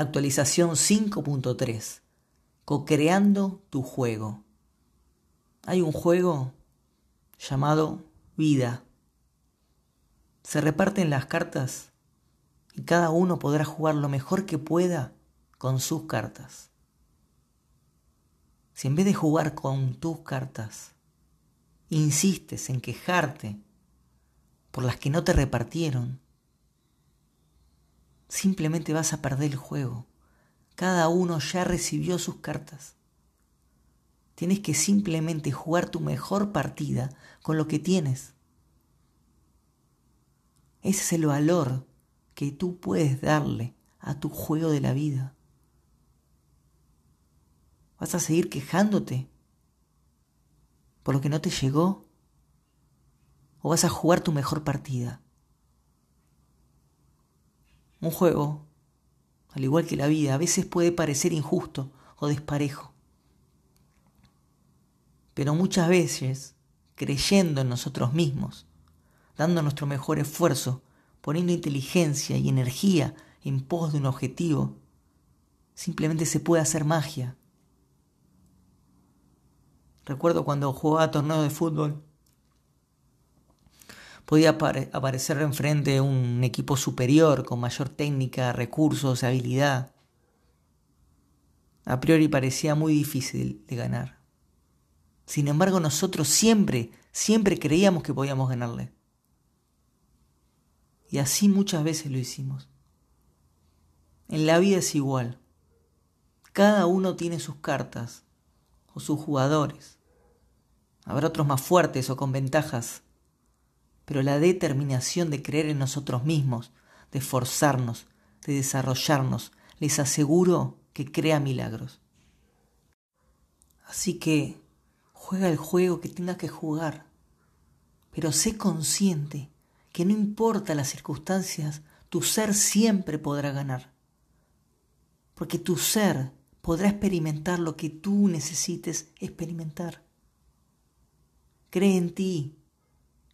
Actualización 5.3. Co-creando tu juego. Hay un juego llamado vida. Se reparten las cartas y cada uno podrá jugar lo mejor que pueda con sus cartas. Si en vez de jugar con tus cartas, insistes en quejarte por las que no te repartieron, simplemente vas a perder el juego. Cada uno ya recibió sus cartas. Tienes que simplemente jugar tu mejor partida con lo que tienes. Ese es el valor que tú puedes darle a tu juego de la vida. ¿Vas a seguir quejándote por lo que no te llegó? ¿O vas a jugar tu mejor partida? Un juego, al igual que la vida, a veces puede parecer injusto o desparejo. Pero muchas veces, creyendo en nosotros mismos, dando nuestro mejor esfuerzo, poniendo inteligencia y energía en pos de un objetivo, simplemente se puede hacer magia. Recuerdo cuando jugaba torneo de fútbol, podía aparecer enfrente un equipo superior con mayor técnica, recursos, habilidad. A priori parecía muy difícil de ganar. Sin embargo, nosotros siempre, siempre creíamos que podíamos ganarle. Y así muchas veces lo hicimos. En la vida es igual. Cada uno tiene sus cartas o sus jugadores. Habrá otros más fuertes o con ventajas pero la determinación de creer en nosotros mismos, de esforzarnos, de desarrollarnos, les aseguro que crea milagros. Así que juega el juego que tengas que jugar, pero sé consciente que no importa las circunstancias, tu ser siempre podrá ganar, porque tu ser podrá experimentar lo que tú necesites experimentar. Cree en ti,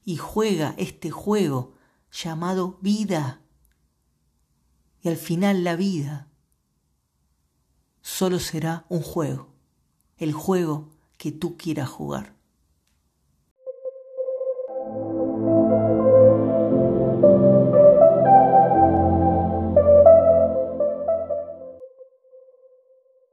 y juega este juego llamado vida. Y al final la vida solo será un juego, el juego que tú quieras jugar.